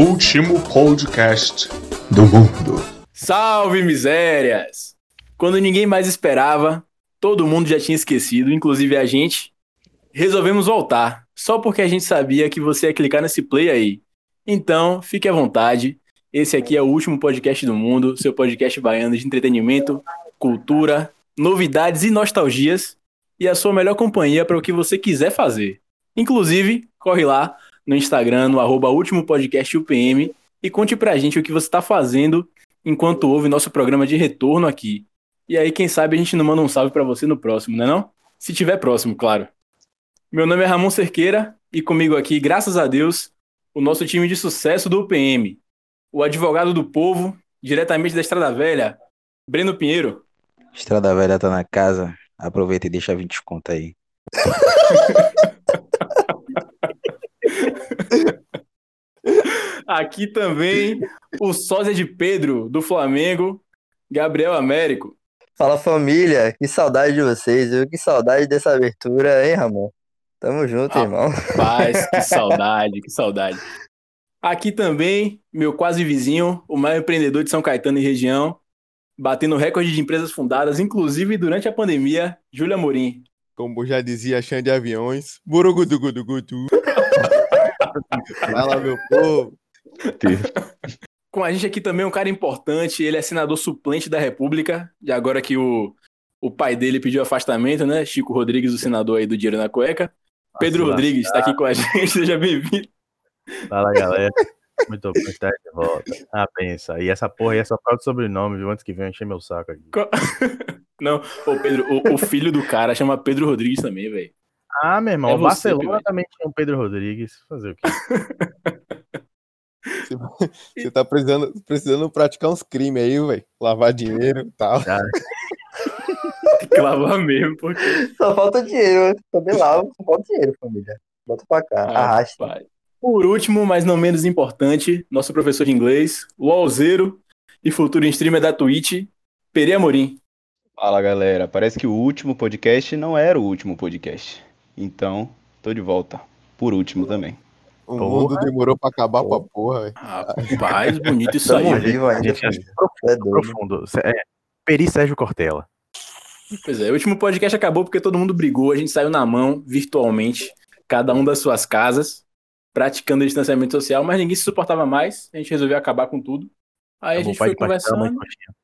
último podcast do mundo. Salve misérias! Quando ninguém mais esperava, todo mundo já tinha esquecido, inclusive a gente, resolvemos voltar, só porque a gente sabia que você ia clicar nesse play aí. Então, fique à vontade. Esse aqui é o último podcast do mundo, seu podcast baiano de entretenimento, cultura, novidades e nostalgias, e a sua melhor companhia para o que você quiser fazer. Inclusive, corre lá no Instagram, no arroba último podcast UPM, e conte pra gente o que você está fazendo enquanto ouve nosso programa de retorno aqui. E aí, quem sabe a gente não manda um salve para você no próximo, né não? Se tiver próximo, claro. Meu nome é Ramon Cerqueira e comigo aqui, graças a Deus, o nosso time de sucesso do UPM. O advogado do povo, diretamente da Estrada Velha, Breno Pinheiro. Estrada Velha tá na casa. Aproveita e deixa 20 conta aí. Aqui também o sósia de Pedro, do Flamengo, Gabriel Américo. Fala família, que saudade de vocês, viu? Que saudade dessa abertura, hein, Ramon? Tamo junto, Ah, irmão. Paz, que saudade, que saudade. Aqui também, meu quase vizinho, o maior empreendedor de São Caetano e região, batendo recorde de empresas fundadas, inclusive durante a pandemia, Júlia Amorim. Como já dizia Xande de Aviões, burugudugudugudu. Fala, meu povo. Com a gente aqui também um cara importante, ele é senador suplente da República, e agora que o, o pai dele pediu afastamento, né? Chico Rodrigues, o senador aí do Dinheiro na Cueca. Pedro Nossa, Rodrigues está aqui com a gente, seja bem-vindo. Fala galera, muito bom estar de volta. Ah, pensa, e essa porra aí é só por causa do sobrenome, viu? Antes que venha encher meu saco aqui. Co- Não, ô Pedro, o, o filho do cara chama Pedro Rodrigues também, velho. Ah, meu irmão, É o você, Barcelona também tinha o Pedro Rodrigues. Fazer o quê? Você tá precisando, precisando praticar uns crimes aí, velho. Lavar dinheiro e tal. Tem que lavar mesmo, porque. Só falta dinheiro, também lá, só falta dinheiro, família. Bota pra cá, arrasta. Rapaz. Por último, mas não menos importante, nosso professor de inglês, o Alzeiro e futuro streamer da Twitch, Peri Amorim. Fala galera, parece que o último podcast não era o último podcast. Então, tô de volta. Por último também. O Porra. mundo demorou pra acabar pra porra, velho. Rapaz, bonito isso aí. Tamo velho. vivo ainda. É. Profundo. É, Peri Sérgio Cortella. Pois é, o último podcast acabou porque todo mundo brigou, a gente saiu na mão, virtualmente, cada um das suas casas, praticando distanciamento social, mas ninguém se suportava mais, a gente resolveu acabar com tudo. Aí a gente foi conversando.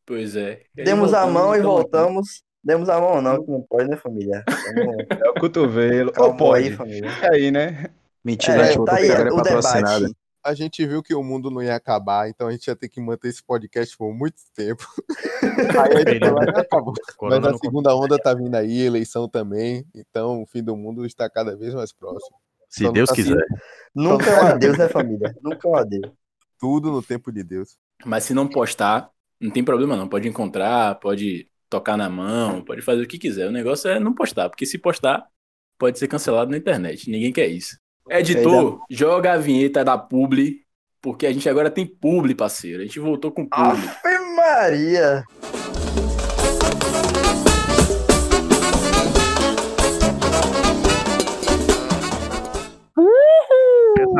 Pois é. Aí Demos a mão e voltamos. Demos a mão não, que não pode, né, família? É o cotovelo. Ou Calma aí, pode. família. É aí, né? Mentira, É, a gente voltou tá aí é o patrocinada. debate. A gente viu que o mundo não ia acabar, então a gente ia ter que manter esse podcast por muito tempo. Aí a gente lá e acabou. Mas a segunda onda tá vindo aí, eleição também. Então o fim do mundo está cada vez mais próximo. Se não Deus tá quiser. Nunca é um adeus, né, família? Nunca é um adeus. Tudo no tempo de Deus. Mas se não postar, não tem problema não. Pode encontrar, pode tocar na mão, pode fazer o que quiser. O negócio é não postar, porque se postar, pode ser cancelado na internet. Ninguém quer isso. Editor, joga a vinheta da publi, porque a gente agora tem publi, parceiro. A gente voltou com publi. Ave Maria!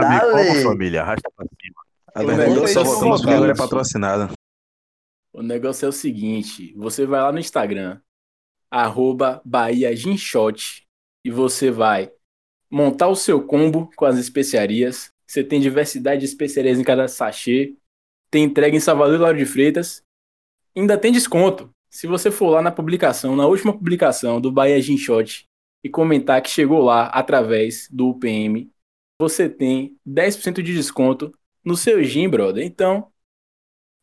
Dale. como, família? Arrasta pra cima. A O verdade é que negócio só é voltamos o porque agora é seguinte. patrocinada. O negócio é o seguinte: você vai lá no Instagram, arroba Bahia Ginshot, e você vai montar o seu combo com as especiarias. Você tem diversidade de especiarias em cada sachê. Tem entrega em Salvador e Lauro de Freitas. Ainda tem desconto. Se você for lá na publicação, na última publicação do Bahia Ginshot, e comentar que chegou lá através do UPM, você tem 10% de desconto no seu gin, brother. Então,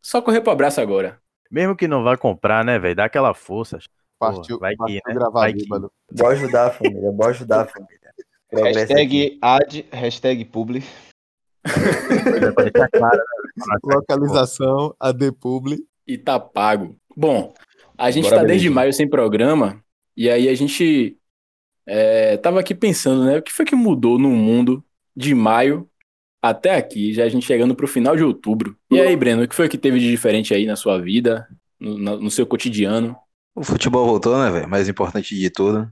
só correr pro abraço agora. Mesmo que não vá comprar, né, velho? Dá aquela força. Partiu, vai que, partiu né? gravar Vai que. bêbado. Bora ajudar a família, bora ajudar a família. Progresso aqui. Hashtag ad, hashtag publi. Né? Localização, AD Publi. e tá pago. Bom, a gente Bora, tá desde maio sem programa, e aí a gente é, tava aqui pensando, né? O que foi que mudou no mundo de maio até aqui, já a gente chegando pro final de outubro. E aí, Breno, o que foi que teve de diferente aí na sua vida, no, no seu cotidiano? O futebol voltou, né, velho? Mais importante de tudo.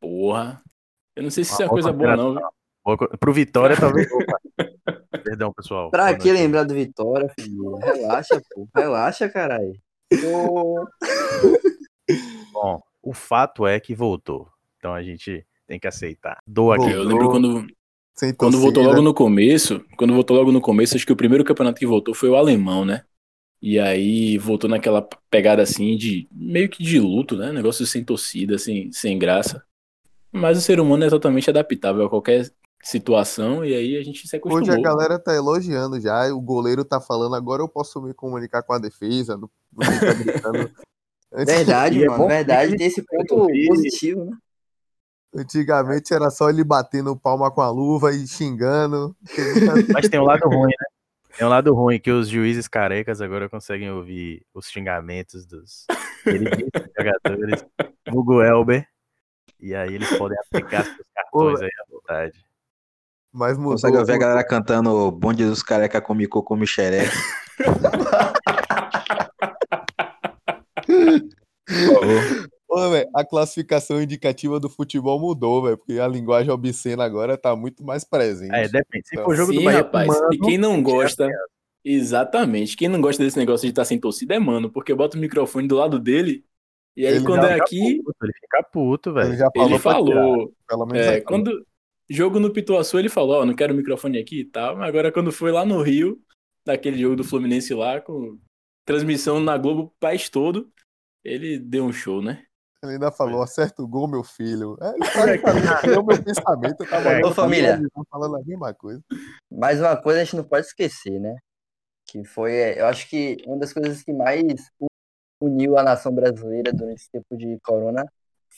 Porra. Eu não sei se isso é Uma coisa boa, não. Boa Pro Vitória, talvez. Perdão, pessoal. Pra que lembrar do Vitória, filho? Relaxa, pô. Relaxa, caralho. Bom, o fato é que voltou. Então a gente tem que aceitar. Doa aqui. Eu lembro quando, Sem quando voltou torcida. logo no começo, quando voltou logo no começo, acho que o primeiro campeonato que voltou foi o alemão, né? E aí voltou naquela pegada assim de meio que de luto, né? Negócio sem torcida, sem, sem graça. Mas o ser humano é totalmente adaptável a qualquer situação e aí a gente se acostumou. Hoje a galera tá elogiando já, o goleiro tá falando, agora eu posso me comunicar com a defesa, não, não gritando. Antes- verdade, E é mano. bom verdade, que tem esse ponto positivo, né? Antigamente era só ele batendo palma com a luva e xingando. Mas tem um lado ruim, né? Tem um lado ruim que os juízes carecas agora conseguem ouvir os xingamentos dos jogadores Hugo Elber. E aí eles podem aplicar seus cartões aí à vontade. Mas mudou. Consegue ouvir a galera cantando Bonde dos Careca come cu, come xereca. Ô, velho, a classificação indicativa do futebol mudou, velho, porque a linguagem obscena agora tá muito mais presente. É, depende. Se Então, for jogo do Sim, Bahia, rapaz. mano, e quem não tirar gosta, exatamente, quem não gosta desse negócio de estar sem torcida é mano, porque bota o microfone do lado dele e aí Ele quando é aqui, puto, ele fica puto, Ele velho. já falou ele tirar, falou, pelo menos É, aqui. quando jogo no Pituaçu, ele falou, ó, não quero o microfone aqui e tal, mas agora quando foi lá no Rio, daquele jogo do Fluminense lá, com transmissão na Globo o país todo, ele deu um show, né? Ele ainda falou, acerta o gol, meu filho. É, ele é o meu pensamento. Eu tava É, olhando ô, família. tava falando a mesma coisa. Mas uma coisa a gente não pode esquecer, né? Que foi, é, eu acho que uma das coisas que mais uniu a nação brasileira durante esse tempo de corona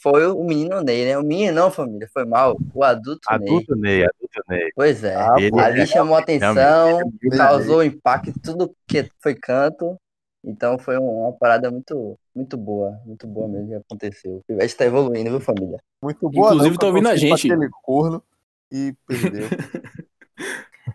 foi o menino Ney, né? O menino não, família, foi mal. O adulto, Ney. Adulto Ney, adulto Ney. Pois é. Ah, Ali é- chamou atenção, causou impacto tudo que foi canto. Então foi uma parada muito, muito boa, muito boa mesmo que aconteceu. O Pivete tá evoluindo, viu, família? Muito boa. Inclusive, não, tá ouvindo a gente. Aquele corno e perdeu.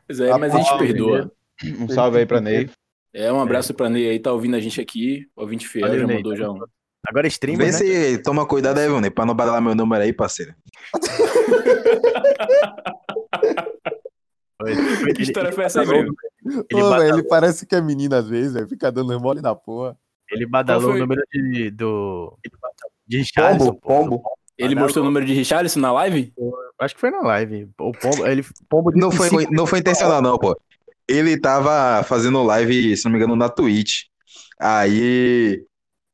Pois é, mas a gente perdoa. Um salve aí pra Ney. É, um abraço pra Ney aí, tá ouvindo a gente aqui, ouvinte fiel, Valeu, já Ney. mandou já um. Agora stream, Vê né? se toma cuidado aí, Vune, pra não badalar meu número aí, parceiro. Que história foi essa aí mesmo? Ele, Ô, ele parece que é menino às vezes, velho. Fica dando mole na porra. ele badalou o número de, do, de Richarlison. Pombo, pô. pombo. Ele mostrou o número de Richarlison na live? Acho que foi na live. O Pombo, ele, Pombo Não foi, cinco- não foi intencional, não, pô. Ele tava fazendo live, se não me engano, na Twitch. Aí.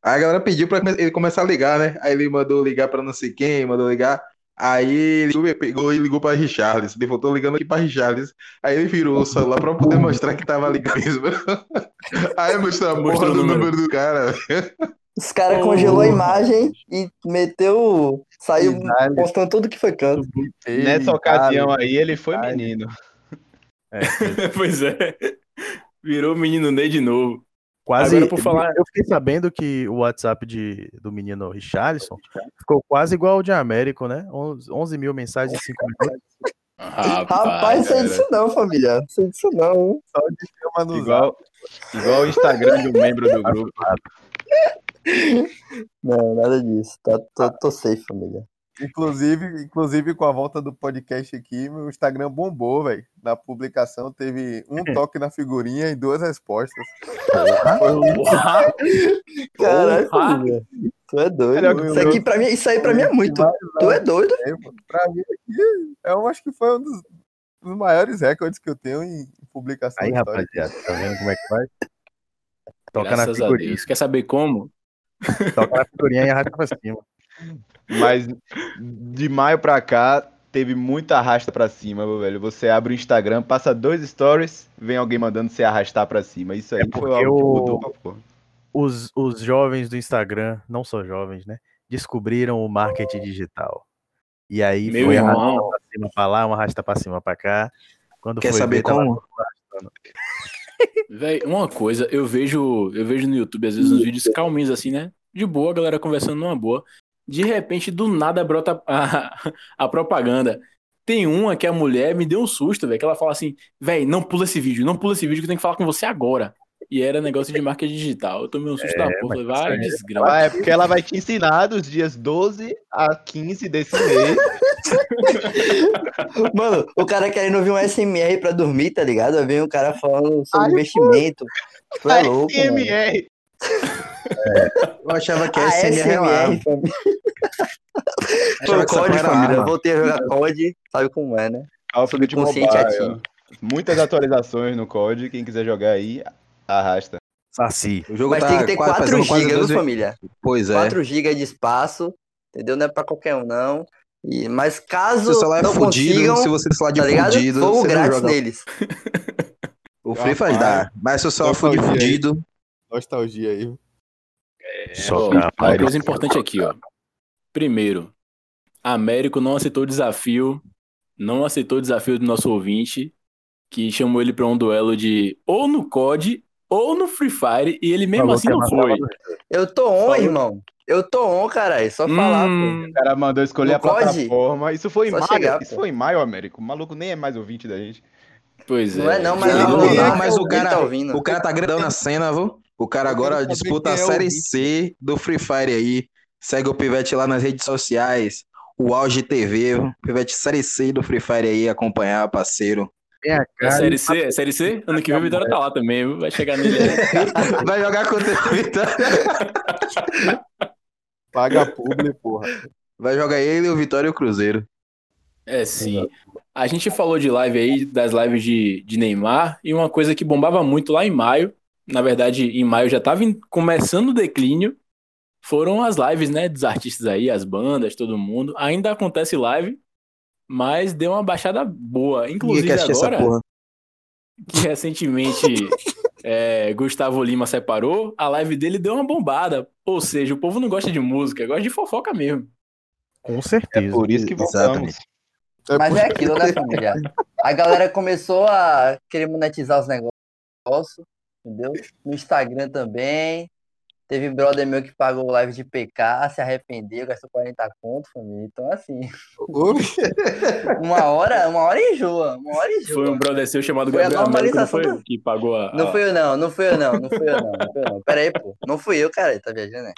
Aí a galera pediu pra ele começar a ligar, né? Aí ele mandou ligar pra não sei quem, mandou ligar. Aí ele pegou e ligou pra Richarlison. Ele voltou ligando aqui pra Richarlison. Aí ele virou o celular pra poder mostrar que tava ligado mesmo. Aí mostrou a porra o do número. do cara. Os caras Oh. congelou a imagem e meteu. Saiu postando tudo que foi canto. Nessa cara, ocasião aí, ele foi menino. É, pois é. Virou o menino Ney de novo. Quase. Agora, por falar- Eu fiquei sabendo que o WhatsApp de, do menino Richarlison ficou quase igual ao de Américo, né? 11, 11 mil mensagens em 5 minutos. Rapaz, não sei cara. disso não, família. Não sei disso não. Só de chama no. Igual, igual o Instagram de um membro do grupo. Não, nada disso. Tá, tô, tô safe, família. Inclusive, inclusive, com a volta do podcast aqui, meu Instagram bombou, velho. Na publicação teve um toque na figurinha e duas respostas. Caralho. Tu é doido. Isso, aqui pra mim, isso aí pra mim é muito. Tu é doido? É, pra mim aqui, eu acho que foi um dos, dos maiores recordes que eu tenho em publicação Aí, histórica. rapaziada, tá vendo como é que faz? Toca na Graças a figurinha. Deus. Quer saber como? Toca na figurinha e arrasta pra cima. Mas de maio pra cá, teve muita arrasta pra cima, meu velho. Você abre o Instagram, passa dois stories, vem alguém mandando você arrastar pra cima. Isso aí É foi porque algo que mudou pra porra. Os, os jovens do Instagram, não só jovens, né? Descobriram o marketing digital. E aí Meu foi irmão. arrasta pra cima pra lá, uma arrasta pra cima pra cá. Quando Quer foi saber ver, como? Véi, uma coisa, eu vejo, eu vejo no YouTube, às vezes, uns vídeos calminhos assim, né? De boa, a galera conversando numa boa. De repente, do nada, brota a, a propaganda. Tem uma que a mulher me deu um susto, velho, que ela fala assim, véi, não pula esse vídeo, não pula esse vídeo que eu tenho que falar com você agora. E era negócio de marca digital. Eu tomei um susto da porra, vai, desgrama. Ah, é porque ela vai te ensinar dos dias 12 a 15 desse mês Mano, o cara querendo ouvir um SMR pra dormir, tá ligado? Vem o cara falando sobre Ai, investimento. Tu é louco, mano. MR. Eu achava que Ah, SMR lá. SMR, família. Pô, Achava que essa COD, era família. Eu voltei a jogar COD, sabe como é, né? Subconsciente Mobile. ativo. Muitas atualizações no COD. Quem quiser jogar aí, arrasta. Saci. O jogo Mas tá tem que ter quase 4 fazendo quase GB, viu, família? Pois é. 4 GB de espaço, entendeu? Não é pra qualquer um, não. E, mas caso Seu celular é não fudido, consigam, se você celular de tá ligado? fudido, Fogo você não grátis joga. neles. O Free Fire dá. Mas se o celular for de fudido, Nostalgia aí. Só ó, uma coisa importante aqui, ó. Primeiro, Américo não aceitou o desafio, não aceitou o desafio do nosso ouvinte, que chamou ele pra um duelo de ou no COD ou no Free Fire, e ele mesmo Falou assim não é foi. Eu tô on, Falou. irmão. Eu tô on, caralho. Só falar, Hum, O cara mandou escolher No a COD? plataforma. Isso foi em Só maio. chegar, Isso pô. foi em maio, Américo. O maluco nem é mais ouvinte da gente. pois pô. é. Não é não, mas não, não, não, não, não, mas o cara- tá ouvindo. o cara tá grandão na cena, viu? O cara agora disputa a é Série. C do Free Fire aí. Segue o Pivete lá nas redes sociais. O Auge TV? Pivete Série C do Free Fire aí, acompanhar, parceiro. A É cara. série C? É série C? Ano que vem o Vitória tá lá também, viu? vai chegar nele. Vai jogar contra o Vitória. Paga publi, porra. Vai jogar ele, o Vitória e o Cruzeiro. É, sim. A gente falou de live aí, das lives de, de Neymar, e uma coisa que bombava muito lá em maio, na verdade, em maio já tava em- começando o declínio, foram as lives, né, dos artistas aí, as bandas, todo mundo. Ainda acontece live, mas deu uma baixada boa. Inclusive agora, que recentemente é, Gustavo Lima separou, a live dele deu uma bombada. Ou seja, o povo não gosta de música, gosta de fofoca mesmo. Com É certeza. por isso que voltamos. É Mas por- é aquilo, né, família? A galera começou a querer monetizar os negócios, entendeu? No Instagram também. Teve brother meu que pagou live de PK, se arrependeu, gastou 40 conto, família. Então, assim, uma hora, uma hora enjoa, uma hora enjoa. Foi um brother seu chamado Foi Gabriel Américo, não foi? da- Que pagou a. Não fui eu não, não fui eu não, não fui eu não, não fui eu não. Pera aí, pô. Não fui eu, cara, tá viajando, né?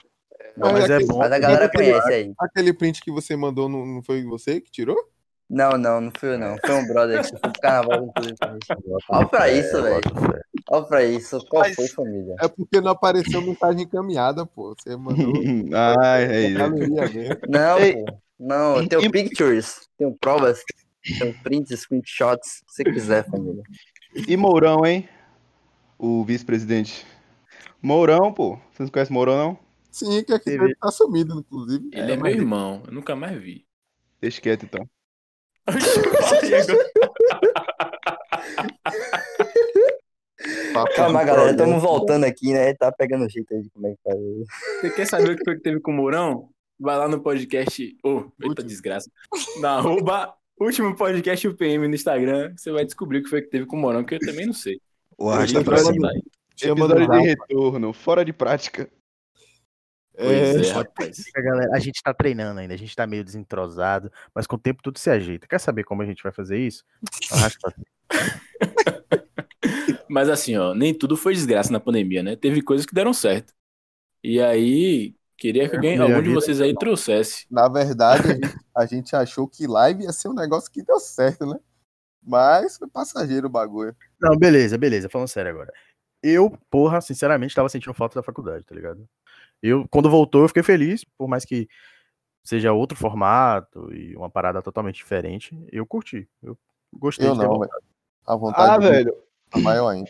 Não, mas é bom. Mas a galera aquele- conhece aí. Aquele print que você mandou não, não foi você que tirou? Não, não, não fui eu não. Foi um brother que foi pro carnaval, inclusive. Olha pra isso, velho. Olha pra isso. Qual Mas- foi, família? É porque não apareceu mensagem encaminhada, pô. Você mandou Ai, é isso. Não, pô. Não, eu tenho pictures, tenho provas, tenho prints, screenshots, se quiser, família. E Mourão, hein? O vice-presidente. Mourão, pô. Vocês não conhecem Mourão, não? Sim, que aqui ele tá sumido, inclusive. Ele é, meu irmão, eu nunca mais vi. Deixa quieto, então. Papo Calma, galera, estamos voltando aqui, né? Tá pegando jeito aí de como é que faz. Você quer saber o que foi que teve com o Mourão? Vai lá no podcast. Ô, eita Último. desgraça. Na arroba último podcast UPM no Instagram. Você vai descobrir o que foi que teve com o Mourão, que eu também não sei. O arrasta pra cima. botar aí. Chama Episódio do de retorno, fora de prática. Pois É, é, rapaz. Galera, a gente tá treinando ainda, a gente tá meio desentrosado, mas com o tempo tudo se ajeita. Quer saber como a gente vai fazer isso? Arrasta pra cima. Mas assim, ó, nem tudo foi desgraça na pandemia, né? Teve coisas que deram certo. E aí, queria que alguém, Minha algum de vocês aí trouxesse. Na verdade, a gente, a gente achou que live ia ser um negócio que deu certo, né? Mas foi passageiro o bagulho. Não, beleza, beleza, falando sério agora. Eu, porra, sinceramente, tava sentindo falta da faculdade, tá ligado? Eu, quando voltou, eu fiquei feliz, por mais que seja outro formato e uma parada totalmente diferente, eu curti. Eu gostei Eu de ter não, voltado. velho. A vontade Ah, de- velho. Tá maior ainda.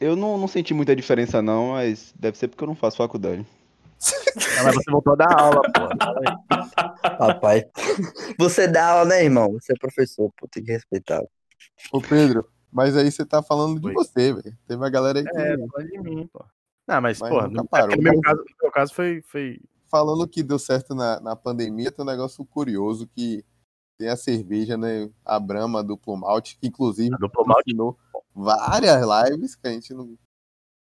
Eu não, não senti muita diferença, não, mas deve ser porque eu não faço faculdade. Ah, mas você voltou a dar aula, porra. Rapaz, você dá aula, né, irmão? Você é professor, pô, tem que respeitar. Ô, Pedro, mas aí você tá falando de Oi. você, velho. Teve uma galera aí que É, falando de mim, pô. Não, mas, Mas porra, nunca no, parou. é no meu caso, no meu caso foi, foi falando que deu certo na, na pandemia, tem um negócio curioso que tem a cerveja, né? A Brahma duplo malte, que inclusive a duplo malte. ensinou várias lives que a gente não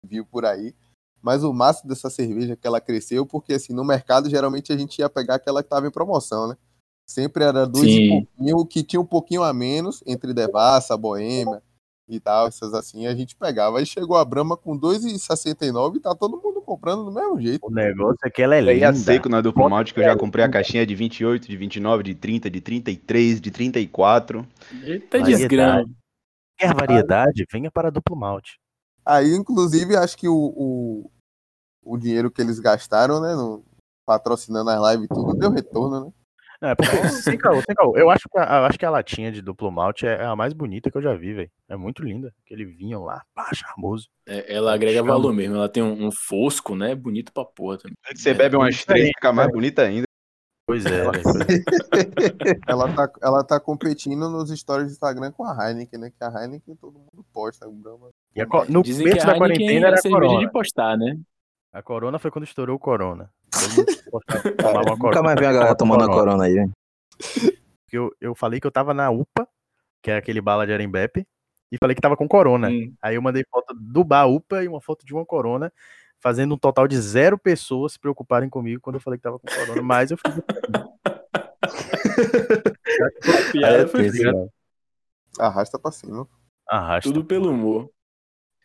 viu por aí. Mas o máximo dessa cerveja é que ela cresceu, porque assim, no mercado geralmente a gente ia pegar aquela que tava em promoção, né? Sempre era dois Sim. e pouquinho, o que tinha um pouquinho a menos entre Devassa, Boêmia e tal, essas assim, a gente pegava. Aí chegou a Brahma com 2,69 e tá todo mundo comprando do mesmo jeito. O negócio é que ela é a linda. seco na duplo malte que eu já comprei a caixinha de 28, de 29, de 30, de 33, de 34. Eita Variedade. desgrama. Quer variedade? Venha para duplo malte. Aí, inclusive, acho que o, o, o dinheiro que eles gastaram, né, no, patrocinando as lives e tudo, deu retorno, né? Não, é porque, sem caô, sem caô. Eu acho, que a, eu acho que a latinha de duplo malte é a mais bonita que eu já vi, velho. É muito linda. Aquele vinho lá, pá, charmoso. É, ela agrega Chama. valor mesmo. Ela tem um, um fosco, né? Bonito pra porra também. Você bebe umas três, fica mais bonita ainda. Pois é, velho. pois é. Ela tá, ela tá competindo nos stories do Instagram com a Heineken, né? Que a Heineken todo mundo posta. Brahma. E a no Dizem começo da quarentena era a corona. de postar, né? A corona foi quando estourou o corona. Postava- uma Nunca corona. mais vi a galera tomando a corona aí, velho. Porque Eu, eu falei que eu tava na UPA, que é aquele bala de Arembepe, e falei que tava com corona. Hum. Aí eu mandei foto do bar UPA e uma foto de uma corona, fazendo um total de zero pessoas se preocuparem comigo quando eu falei que tava com corona. Mas eu fiz. A piada É foi feita. mano. Arrasta pra cima. Arrasta. Tudo pelo humor.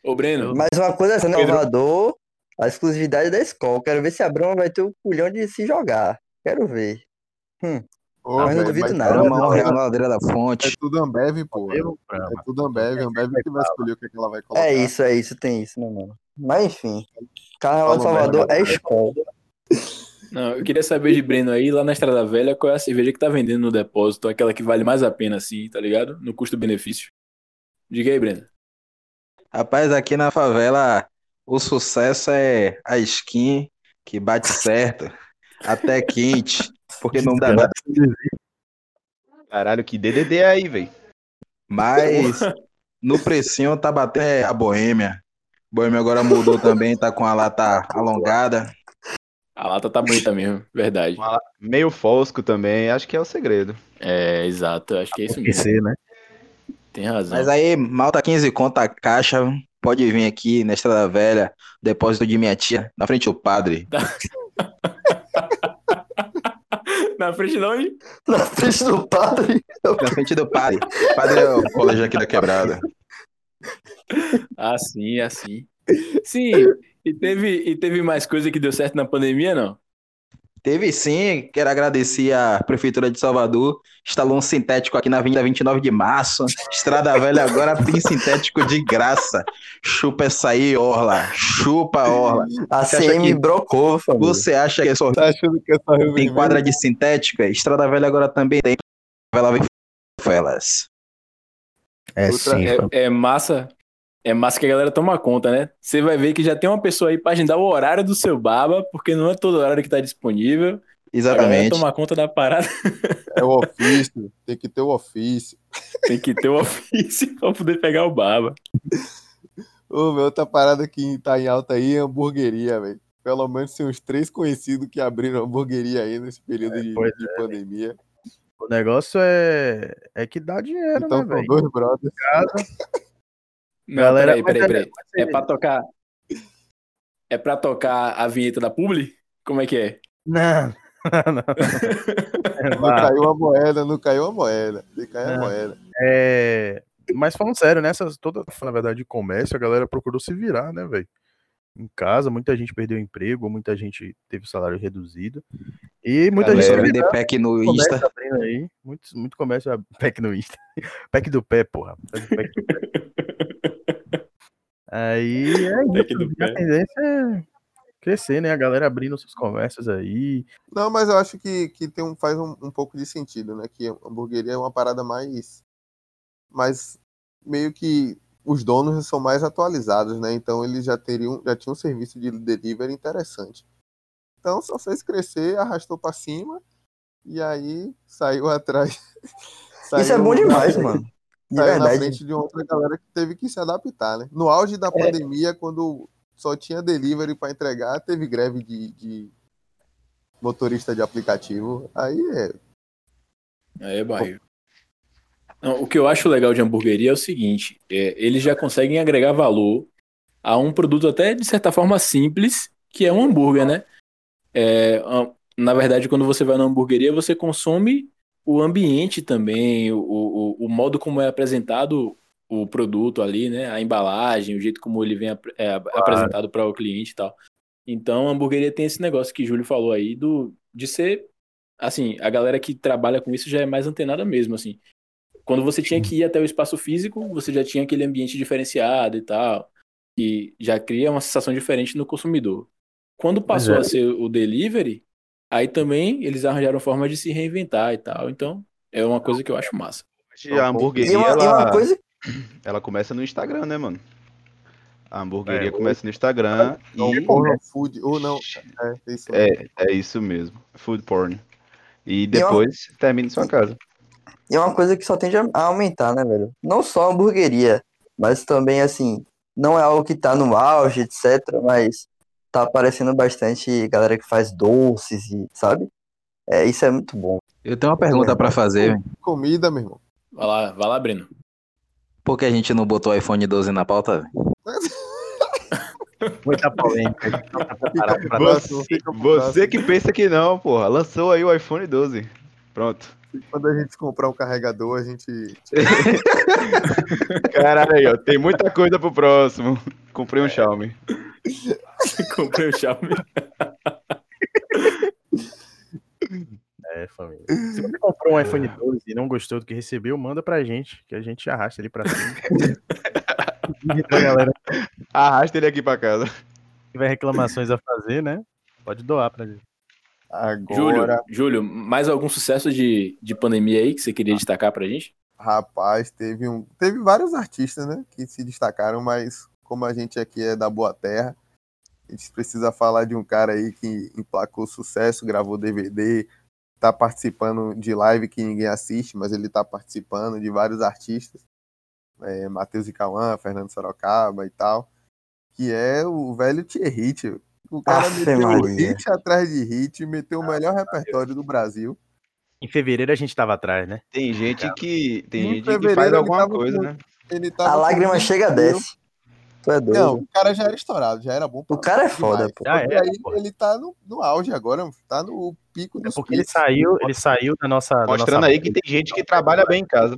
Ô, Breno, Mas uma coisa assim, Pedro- Salvador, a exclusividade da escola. Quero ver se a Brahma vai ter o culhão de se jogar. Quero ver. Ô, Mas não duvido mas nada. Brahma, não, um real é, na ladeira da é fonte. tudo Ambev, pô. É Eu, Brahma. tudo Ambev. Ambev que vai escolher o que, é que ela vai colocar. É isso, é isso, tem isso, né, mano? Mas enfim. Carnaval de Salvador é escola. não, eu queria saber de Breno aí, lá na Estrada Velha, qual é a cerveja que tá vendendo no depósito, aquela que vale mais a pena, assim, tá ligado? No custo-benefício. Diga aí, Breno. Rapaz, aqui na favela, o sucesso é a skin que bate certo, até quente, porque não dá nada. Caralho, que DDD é aí, velho. Mas no precinho tá batendo é a Boêmia. Boêmia agora mudou também, tá com a lata alongada. A lata tá bonita mesmo, verdade. Meio fosco também, acho que é o segredo. É, exato, acho que é isso mesmo. Né? Tem razão. Mas aí, malta 15 conto a caixa, pode vir aqui na Estrada Velha, depósito de minha tia, na frente do padre. Na frente de onde? Na frente do padre. Na frente do padre. Padre é o colégio aqui da quebrada. Assim, assim. Sim, e teve, e teve mais coisa que deu certo na pandemia, não? Teve sim, quero agradecer a Prefeitura de Salvador, instalou um sintético aqui na Avenida 29 de Março, Estrada Velha agora tem sintético de graça. Chupa essa aí, Orla, chupa, Orla. A Você CM que- brocou, família. Você acha que só Tá achando que essa tem quadra de sintética? Estrada Velha agora também tem. Vai ver felas. É Outra- sim. É, é massa. É massa que a galera toma conta, né? Você vai ver que já tem uma pessoa aí pra agendar o horário do seu baba, porque não é todo horário que tá disponível. Exatamente. toma conta da parada. É o ofício, tem que ter o ofício. Tem que ter o ofício pra poder pegar o baba. Ô, meu, outra parada que tá em alta aí é hamburgueria, velho. Pelo menos tem uns três conhecidos que abriram hamburgueria aí nesse período de, pois de pandemia. O negócio é, é que dá dinheiro, Então né, velho? dois brothers. Não, Galera, peraí, peraí, peraí. É pra tocar. É pra tocar a vinheta da Publi? Como é que é? Não, não. Não caiu a moeda, não caiu a moeda. Se caiu a Não. moeda. É, mas falando sério, nessas toda, na verdade, de comércio, a galera procurou se virar, né, velho? Em casa, muita gente perdeu emprego, muita gente teve o salário reduzido. E muita Começou a gente vender pack no comércio Insta. aí, muito, muito comércio ab- pack no Insta. Pack do pé, porra. Pack do pé. Aí é isso. A tendência é crescer, né? A galera abrindo seus comércios aí. Não, mas eu acho que, que tem um, faz um, um pouco de sentido, né? Que a hamburgueria é uma parada mais. mais meio que os donos são mais atualizados, né? Então eles já teriam, já tinham um serviço de delivery interessante. Então só fez crescer, arrastou pra cima e aí saiu atrás. Isso é Saiu bom demais, mano. De Saiu na frente de outra galera que teve que se adaptar, né? No auge da pandemia, quando só tinha delivery para entregar, teve greve de, de motorista de aplicativo. Aí é. Aí é barril. Não, o que eu acho legal de hamburgueria é o seguinte: é, eles já conseguem agregar valor a um produto até de certa forma simples, que é um hambúrguer, né? É, na verdade, quando você vai na hamburgueria, você consome o ambiente também, o, o, o modo como é apresentado o produto ali, né? A embalagem, o jeito como ele vem ap- é, apresentado para o cliente e tal. Então a hamburgueria tem esse negócio que o Júlio falou aí do de ser assim, a galera que trabalha com isso já é mais antenada mesmo, assim. Quando você tinha que ir até o espaço físico, você já tinha aquele ambiente diferenciado e tal, que já cria uma sensação diferente no consumidor. Quando passou é. a ser o delivery, aí também eles arranjaram forma de se reinventar e tal. Então, é uma coisa que eu acho massa. A hamburgueria, E uma, e ela, uma coisa ela começa no Instagram, né, mano? A hamburgueria É, começa no Instagram Não, e porno, food, ou não. É, é isso. mesmo. é, é isso mesmo, food porn. E depois termina em sua casa. E é uma coisa que só tende a a aumentar, né, velho? Não só a hamburgueria, mas também, assim, não é algo que tá no auge, etc., mas tá aparecendo bastante galera que faz doces e, sabe? É, isso é muito bom. Eu tenho uma pergunta pra fazer. Comida, meu irmão. Vai lá, vai lá, Breno. Por que a gente não botou o iPhone 12 na pauta? velho? Muita polêmica. não tá Você, você que pensa que não, porra. Lançou aí o iPhone 12. Pronto. Quando a gente comprar um carregador, a gente. Caralho aí, ó. Tem muita coisa pro próximo. Comprei um Xiaomi. Comprei o Xiaomi. É, família. Se você comprou um iPhone 12 e não gostou do que recebeu, manda pra gente, que a gente arrasta ele pra cima. Galera Arrasta ele aqui pra casa. tiver reclamações a fazer, né? Pode doar pra gente. Júlio, Agora, Júlio, mais algum sucesso de, de pandemia aí que você queria destacar pra gente? rapaz, teve um. Teve vários artistas, né? Que se destacaram, mas como a gente aqui é da Boa Terra, a gente precisa falar de um cara aí que emplacou sucesso, gravou DVD, tá participando de live que ninguém assiste, mas ele tá participando de vários artistas. É, Matheus e Cauã, Fernando Sorocaba e tal. Que é o velho Thierry. tio. O cara Afe meteu Maria. hit atrás de hit, meteu o melhor repertório do Brasil. Em fevereiro a gente tava atrás, né? Tem gente que. Tem Em gente que fevereiro faz alguma coisa, com- né? Ele A lágrima 20 chega, desce. Tu é doido. Não, o cara já era estourado, já era bom. o cara é foda, demais. pô. E aí pô. ele tá no, no auge agora, tá no pico É dos porque ele saiu, ele saiu da nossa. da Mostrando nossa aí que tem gente que trabalha bem em casa.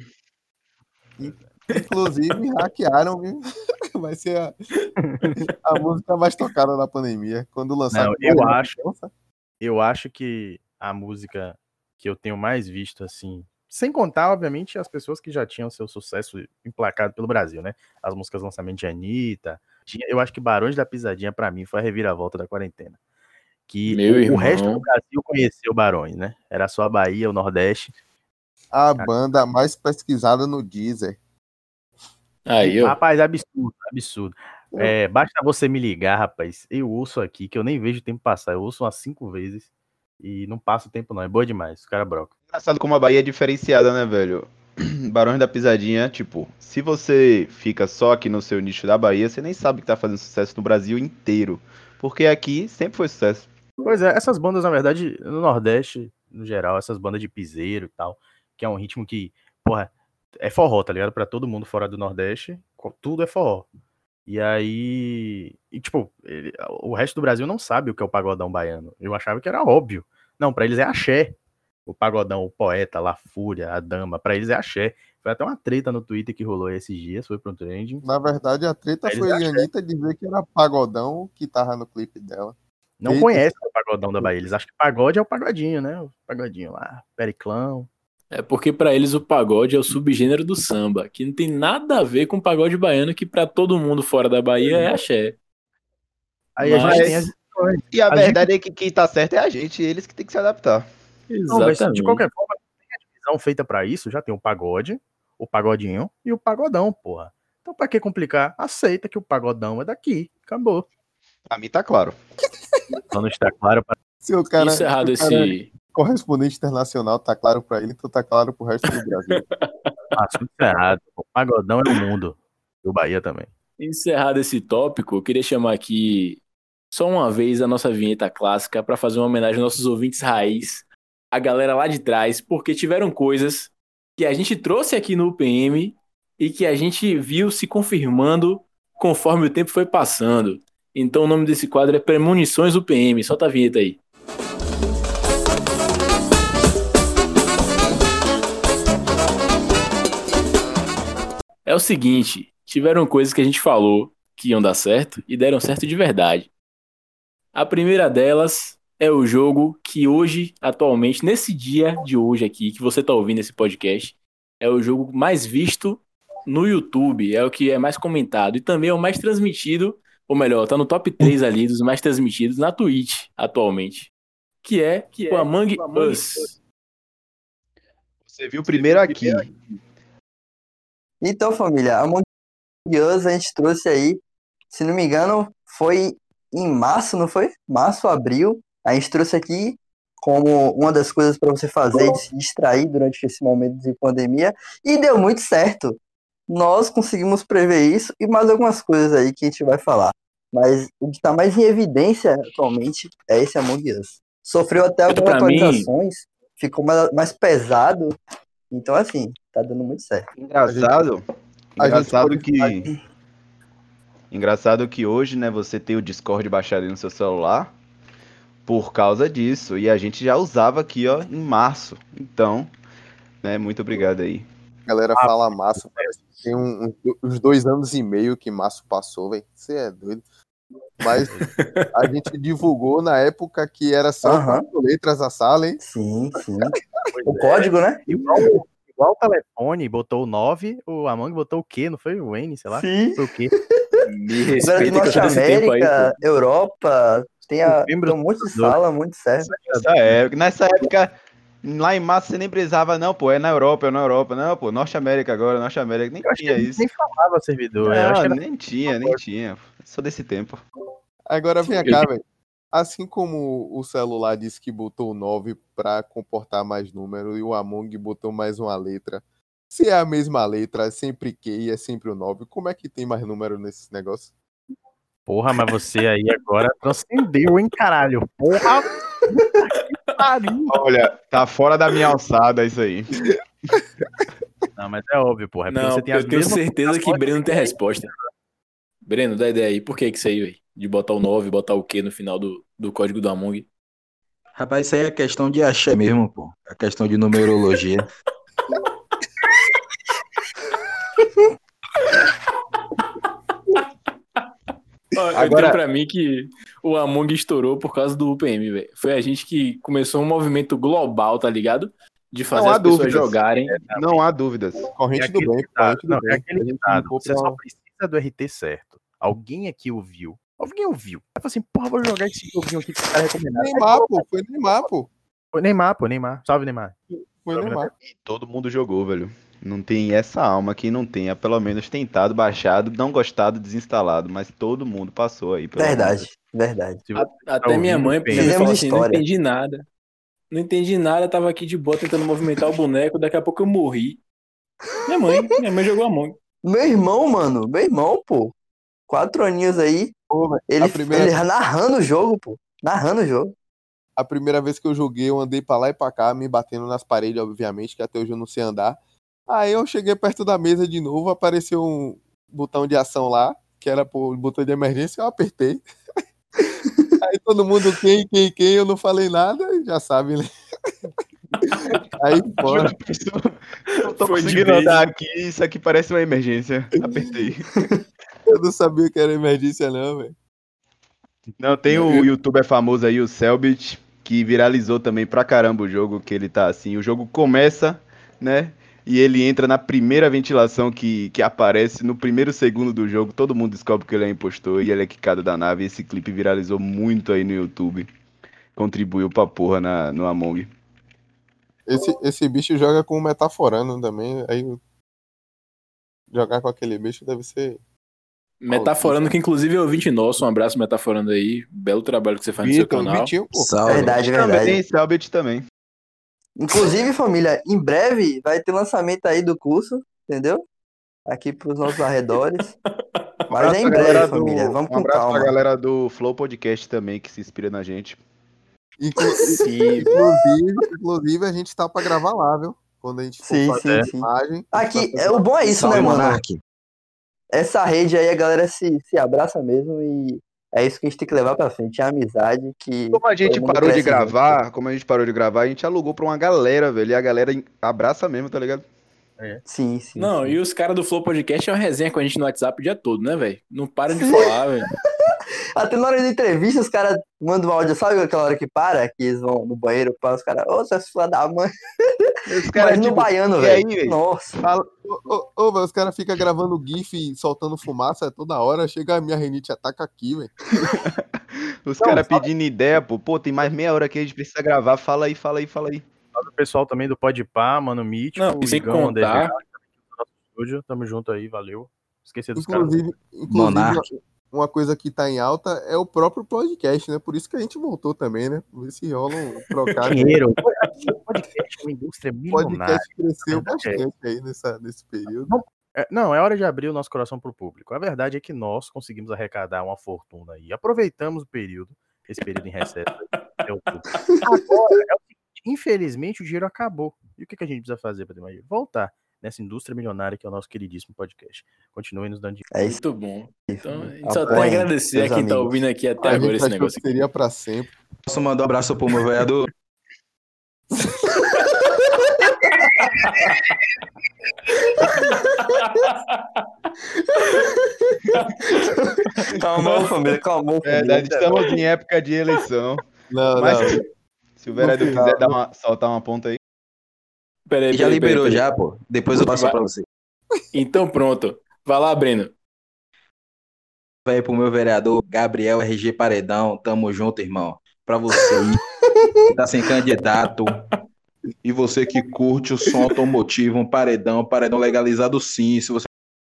Inclusive, hackearam, viu? Vai ser a, a música mais tocada da pandemia. Quando lançar. Não, eu acho. Eu acho que a música que eu tenho mais visto, assim, sem contar, obviamente, as pessoas que já tinham seu sucesso emplacado pelo Brasil, né? As músicas lançamento de Anitta. Tinha- Eu acho que Barões da Pisadinha, pra mim, foi a reviravolta da quarentena. Que Meu o, o irmão. resto do Brasil conheceu Barões, né? Era só a Bahia, o Nordeste. A banda mais pesquisada no Deezer. Aí, ó. Rapaz, absurdo, absurdo. É, basta você me ligar, rapaz. Eu ouço aqui, que eu nem vejo o tempo passar. Eu ouço umas cinco vezes e não passa o tempo, não. É boa demais. O cara broca. Engraçado como a Bahia é diferenciada, né, velho? Barões da Pisadinha, tipo, se você fica só aqui no seu nicho da Bahia, você nem sabe que tá fazendo sucesso no Brasil inteiro. Porque aqui sempre foi sucesso. Pois é, essas bandas, na verdade, no Nordeste, no geral, essas bandas de piseiro e tal, que é um ritmo que, porra, é forró, tá ligado? Pra todo mundo fora do Nordeste, tudo é forró. E aí, e, tipo, ele- o resto do Brasil não sabe o que é o pagodão baiano. Eu achava que era óbvio. Não, pra eles é axé. O pagodão, o poeta, lá, fúria, a dama, pra eles é axé. Foi até uma treta no Twitter que rolou esses dias, foi pro trending. Na verdade, a treta Eles foi a acham. Anitta dizer que era pagodão que tava no clipe dela. Não Eita. conhecem o pagodão da Bahia. Eles acham que pagode é o pagodinho, né? O pagodinho lá, periclão. É porque pra eles o pagode é o subgênero do samba, que não tem nada a ver com o pagode baiano, que pra todo mundo fora da Bahia é axé. Aí a Mas- gente tem as E a, A verdade é que quem tá certo é a gente, eles que tem que se adaptar. Não, mas Exatamente. de qualquer forma, tem a divisão feita pra isso, já tem o pagode, o pagodinho e o pagodão, porra. Então pra que complicar? Aceita que o pagodão é daqui, acabou. Pra mim tá claro. Só não está claro pra... Se o cara, Encerrado se o cara é esse. Correspondente internacional, tá claro pra ele, então tá claro pro resto do Brasil. assunto errado. O pagodão é o mundo. E o Bahia também. Encerrado esse tópico, eu queria chamar aqui só uma vez a nossa vinheta clássica para fazer uma homenagem aos nossos ouvintes raiz, a galera lá de trás, porque tiveram coisas que a gente trouxe aqui no UPM e que a gente viu se confirmando conforme o tempo foi passando. Então o nome desse quadro é Premonições UPM. Solta a vinheta aí. É o seguinte, tiveram coisas que a gente falou que iam dar certo e deram certo de verdade. A primeira delas é o jogo que hoje, atualmente, nesse dia de hoje aqui, que você tá ouvindo esse podcast, é o jogo mais visto no YouTube, é o que é mais comentado e também é o mais transmitido, ou melhor, tá no top 3 ali dos mais transmitidos na Twitch atualmente, que é, que o Among Us. Você viu primeiro aqui. Então, família, a Among Us a gente trouxe aí, se não me engano, foi em março, não foi? Março, abril. A gente trouxe aqui como uma das coisas para você fazer e se distrair durante esse momento de pandemia e deu muito certo. Nós conseguimos prever isso e mais algumas coisas aí que a gente vai falar. Mas o que está mais em evidência atualmente é esse Among Us. Sofreu até algumas Pra mim- atualizações, ficou mais, mais pesado. Então, assim, tá dando muito certo. Engraçado. a gente Engraçado pode- que. Engraçado que hoje, né, você tem o Discord baixado no seu celular por causa disso. E a gente já usava aqui, ó, em março. Então, né, muito obrigado aí. A galera fala massa, parece que tem um- um- uns dois anos e meio que março passou, velho. Você é doido. Mas a gente divulgou na época que era só quatro letras a sala, hein? Sim, sim. O código, né? Igual, igual o telefone botou o 9, o Among botou o quê? Não foi o N, sei lá? Sim. Foi o quê? Me respeita que Norte aí. América, pô. Europa, tem, a, tem um monte de sala, muito certo. Nessa época, nessa época, lá em março você nem precisava, não, pô, é na Europa, é na Europa. Não, pô, Norte América agora, Norte América. Nem Eu que tinha isso. nem falava servidor. eu acho que Não, era nem tinha, nem tinha. Sou desse tempo. Agora vem cá, velho. Assim como o celular disse que botou o 9 pra comportar mais número e o Among botou mais uma letra. Se é a mesma letra, é sempre Q e é sempre o 9, como é que tem mais número nesse negócio? Porra, mas você aí agora transcendeu, hein, caralho? Porra! que pariu. Olha, tá fora da minha alçada isso aí. Não, mas é óbvio, porra. É porque Não, você tem as eu tenho certeza que Breno tem a resposta. Breno, dá ideia aí. Por que que isso aí, velho? De botar o 9, botar o Q no final do, do código do Among. Rapaz, isso aí é questão de axé mesmo, pô. É questão de numerologia. Eu Agora- pra mim que o Among estourou por causa do UPM, velho. Foi a gente que começou um movimento global, tá ligado? De fazer Não as pessoas dúvidas. jogarem. Não há dúvidas. Corrente É do bem, corrente do não, é bem. aquele A gente ditado, Você pra- só precisa do RT certo. Alguém aqui ouviu. Alguém ouviu. Aí falou assim, porra, vou jogar esse joguinho aqui que os caras recomendaram. Neymar, pô, foi Neymar, pô. Foi Neymar, pô, Neymar. Salve, Neymar. Foi Neymar. E todo mundo jogou, velho. Não tem essa alma que não tenha, pelo menos, tentado, baixado, não gostado, desinstalado. Mas todo mundo passou aí. pelo Verdade, verdade. Se você Até ouvindo, minha mãe Fizemos assim, não entendi nada. Não entendi nada, tava aqui de boa tentando movimentar o boneco, daqui a pouco eu morri. Minha mãe, minha mãe jogou Among. Meu irmão, mano, meu irmão, pô. Quatro aninhos aí, Pô, ele, primeira, ele narrando o jogo, pô. Narrando o jogo. a primeira vez que eu joguei, eu andei pra lá e pra cá, me batendo nas paredes, obviamente, que até hoje eu não sei andar. Aí eu cheguei perto da mesa de novo, apareceu um botão de ação lá, que era o botão de emergência, eu apertei. Aí todo mundo, quem, quem, quem, eu não falei nada, já sabe, né? Aí fora. Não tô Foi conseguindo andar aqui, isso aqui parece uma emergência. Apertei. Eu não sabia que era emergência, não, velho. Não, tem o youtuber famoso aí, o Selbit, que viralizou também pra caramba o jogo, que ele tá assim, o jogo começa, né? E ele entra na primeira ventilação que, que aparece, no primeiro segundo do jogo, todo mundo descobre que ele é impostor e ele é quicado da nave. Esse clipe viralizou muito aí no YouTube. Contribuiu pra porra na, no Among. Esse, esse bicho joga com o metaforando também, aí jogar com aquele bicho deve ser. Metaforando, que inclusive é ouvinte nosso. Um abraço, Metaforando aí. Belo trabalho que você faz no seu Vitor, canal. Vitinho, pô. Salve. Verdade, verdade. Também, Selbit também. Inclusive, família, em breve vai ter lançamento aí do curso, entendeu? Aqui pros nossos arredores. Mas é em breve, família. Vamos um com abraço calma. pra galera do Flow Podcast também, que se inspira na gente. Inclu- Sim. inclusive, inclusive, a gente tá pra gravar lá, viu? Quando a gente for Sim, fazer sim, sim. imagem. Aqui, é, o bom é isso, Salve, né, mano? Monark. Essa rede aí, a galera se, se abraça mesmo e é isso que a gente tem que levar pra frente. É a amizade que. Como a gente parou de junto. gravar, como a gente parou de gravar, a gente alugou pra uma galera, velho. E a galera abraça mesmo, tá ligado? Sim, sim. Não, sim. e os caras do Flow Podcast é uma resenha com a gente no WhatsApp o dia todo, né, velho? Não param de falar, velho. Até na hora da entrevista, os caras mandam um áudio, sabe aquela hora que para, que eles vão no banheiro, para os caras, ô, seus filha da mãe. Os Mas no tipo, baiano, e aí, velho. Nossa. Fala, ô, ô, ô, os caras ficam gravando GIF e soltando fumaça toda hora. Chega a minha renite ataca aqui, velho. Os caras fala- pedindo ideia, pô. Pô, tem mais meia hora que a gente precisa gravar. Fala aí, fala aí, fala aí. Salve o pessoal também do Podpah, Mano Mítico, Não, sem Igão, contar- nosso estúdio. Tamo junto aí, valeu. Esqueci dos caras. Inclusive, inclusive Monark. Uma coisa que tá em alta é o próprio podcast, né? Por isso que a gente voltou também, né? Ver se rola um trocado. Dinheiro. Podcast é uma indústria O milionária. podcast cresceu bastante aí nessa, nesse período. É, não, é hora de abrir o nosso coração para o público. A verdade é que nós conseguimos arrecadar uma fortuna aí. Aproveitamos o período, esse período em recesso. é outubro. Agora, é o infelizmente, o dinheiro acabou. E o que, que a gente precisa fazer para ter mais dinheiro? Voltar nessa indústria milionária que é o nosso queridíssimo podcast. Continuem nos dando dinheiro. É isso. Muito bom. Então, a gente só tem a Apoiem agradecer a quem tá amigos. ouvindo aqui até a agora gente esse negócio que aqui. seria pra sempre. Posso mandar um abraço pro meu vereador? Calma, família, calma, família. Verdade, estamos em época de eleição. Não, Mas não. se o vereador quiser dar uma, soltar uma ponta aí. Peraí, Já peraí, liberou peraí, já, pô. Depois eu passo Vai. pra você. Então pronto. Vai lá, Breno. Vai pro meu vereador Gabriel RG Paredão. Tamo junto, irmão. Pra você aí, que tá sem candidato. E você que curte o som automotivo, um paredão, paredão legalizado sim. Se você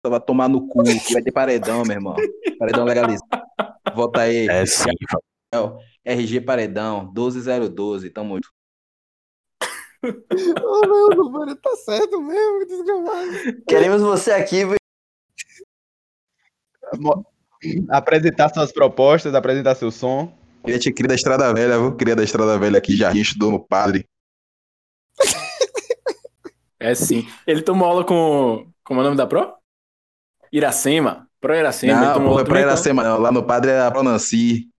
vai tomar no cu, que vai ter paredão, meu irmão. Paredão legalizado. Vota aí. É sim, RG Paredão, 12012. Tamo junto. Ô, meu, o número tá certo mesmo, desgramado. Queremos você aqui, Apresentar suas propostas, apresentar seu som. Ele é cria da Estrada Velha, viu? Cria da Estrada Velha aqui, já estudou no padre. É sim. Ele tomou aula com. Como é o nome da Pro? Iracema. Pro Iracema. ele Não, aula é pra então. Iracema, não. Lá no padre é a Pronanci.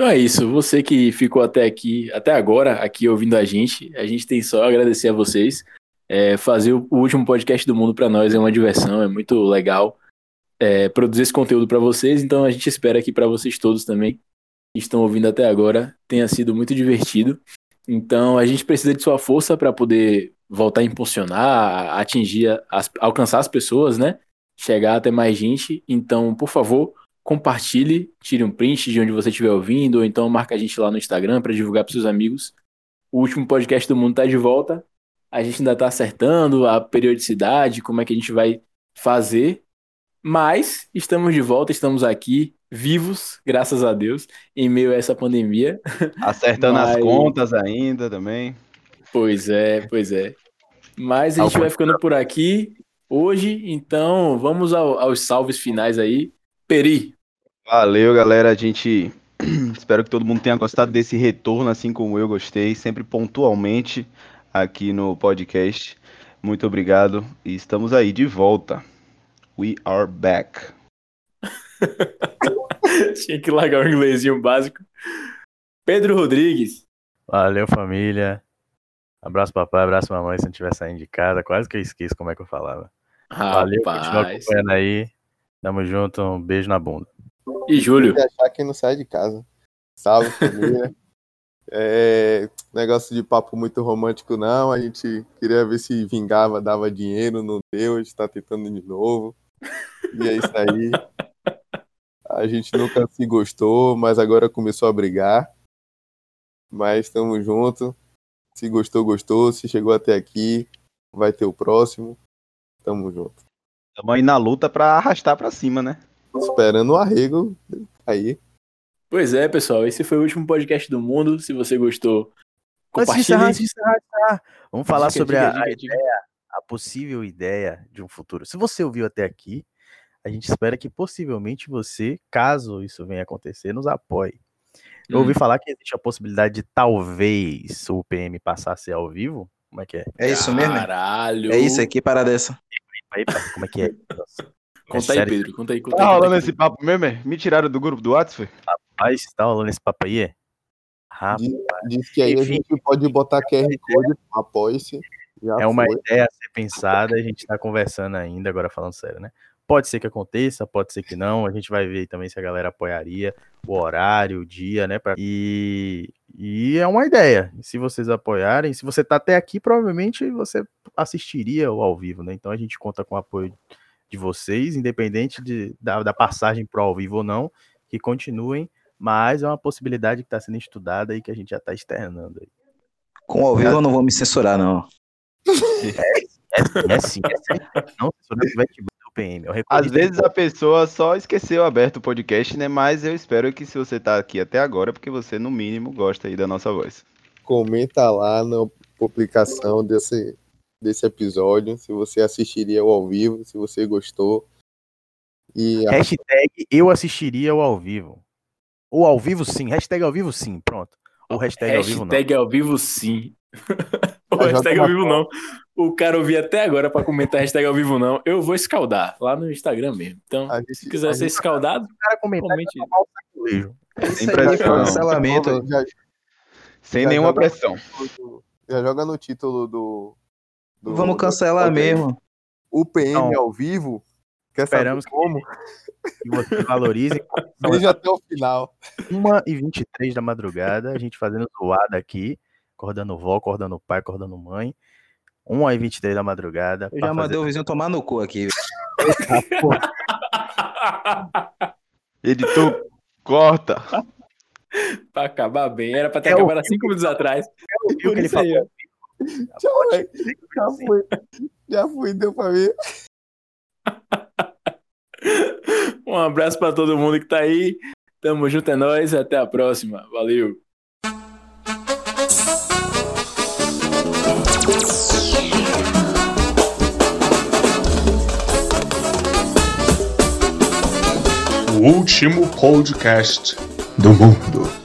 Então é isso. Você que ficou até aqui, até agora, aqui ouvindo a gente, a gente tem só a agradecer a vocês. É, fazer o último podcast do mundo para nós é uma diversão, é muito legal é, produzir esse conteúdo para vocês. Então a gente espera que para vocês todos também que estão ouvindo até agora tenha sido muito divertido. Então a gente precisa de sua força para poder voltar a impulsionar, atingir, as, alcançar as pessoas, né? Chegar até mais gente. Então, por favor, compartilhe, tire um print de onde você estiver ouvindo, ou então marca a gente lá no Instagram para divulgar para seus amigos. O último podcast do mundo tá de volta. A gente ainda tá acertando a periodicidade, como é que a gente vai fazer. Mas estamos de volta, estamos aqui, vivos, graças a Deus, em meio a essa pandemia. Acertando as Mas- contas ainda também. Pois é, pois é. Mas a gente vai ficando por aqui hoje, então vamos ao- aos salves finais aí. Peri, Valeu, galera. A gente espero que todo mundo tenha gostado desse retorno, assim como eu gostei, sempre pontualmente aqui no podcast. Muito obrigado e estamos aí de volta. We are back. tinha que largar o inglesinho básico. Pedro Rodrigues. Valeu, família. Abraço, papai, abraço, mamãe, se não estiver saindo de casa. Quase que eu esqueço como é que eu falava. Valeu, continua Rapaz. acompanhando aí. Tamo junto, um beijo na bunda. E Júlio. Tem que achar quem não sai de casa. Salve, família. É, negócio de papo muito romântico, não. A gente queria ver se vingava, dava dinheiro, não deu. A gente tá tentando de novo. E é isso aí. A gente nunca se gostou, mas agora começou a brigar. Mas estamos junto. Se gostou, gostou. Se chegou até aqui, vai ter o próximo. Tamo junto. Estamos aí na luta pra arrastar pra cima, né? Esperando o arrego aí. Pois é, pessoal, esse foi o último podcast do mundo. Se você gostou, Antes de encerrar, compartilhe. antes de encerrar, antes de encerrar, vamos falar sobre diga, a, diga, a diga. ideia, a possível ideia de um futuro. Se você ouviu até aqui, a gente espera que possivelmente você, caso isso venha acontecer, nos apoie. Eu Hum. ouvi falar que existe a possibilidade de talvez o PM passar a ser ao vivo. Como é que é? É isso mesmo? Caralho. É isso aqui, para dessa. Aí, pá, como é que é? Nossa. É Conta aí, sério, Pedro. Conta aí, conta Tá aí. conta rolando aí. esse papo mesmo? é? Me tiraram do grupo do WhatsApp? foi? Rapaz, tá rolando esse papo aí? é? Rapaz, Diz, que aí a Enfim. gente pode botar QR Code, apoie-se. Já é uma foi. ideia a ser pensada, a gente tá conversando ainda, agora falando sério, né? Pode ser que aconteça, pode ser que não. A gente vai ver também se a galera apoiaria o horário, o dia, né? pra- E, e é uma ideia. Se vocês apoiarem, se você tá até aqui, provavelmente você assistiria o ao vivo, né? Então a gente conta com o apoio de vocês, independente de, da, da passagem pro ao vivo ou não, que continuem. Mas é uma possibilidade que está sendo estudada e que a gente já está externando. aí. Com ao vivo eu não vou me censurar, não. É sim, é sim. Não, se não que bater o PM. Eu Às vezes a pessoa só esqueceu aberto o podcast, né? Mas eu espero que se você tá aqui até agora, é porque você, no mínimo, gosta aí da nossa voz. Comenta lá na publicação desse, desse episódio se você assistiria ao vivo, se você gostou. E a- Hashtag eu assistiria o ao vivo. Ou ao vivo sim. Hashtag ao vivo sim. Pronto. Ou hashtag, ao vivo não. Hashtag ao vivo sim. o Vai hashtag ao vivo não. O cara ouvir até agora pra comentar hashtag ao vivo não. Eu vou escaldar lá no Instagram mesmo. Então, gente, se quiser ser escaldado, O cara comentar comente. Sem já pressão. Cancelamento. título- Já, Sem Já nenhuma pressão. já joga no título do. Do- Vamos do cancelar aí. mesmo. O PM Não. ao vivo. Quer Esperamos saber como? Que vocês valorizem. Veja até o final. 1h23 da madrugada, a gente fazendo zoada aqui, acordando vó, acordando pai, acordando mãe. 1h23 da madrugada. Eu já fazer- mandei o vizinho tomar no cu aqui. Editor, corta. pra acabar bem. Era pra ter É o acabado há filme cinco minutos atrás. Viu Por que ele isso aí, falou? Já, já foi. Já foi, deu pra ver. Um abraço pra todo mundo que tá aí. Tamo junto, é nóis. Até a próxima. Valeu. O último podcast do mundo.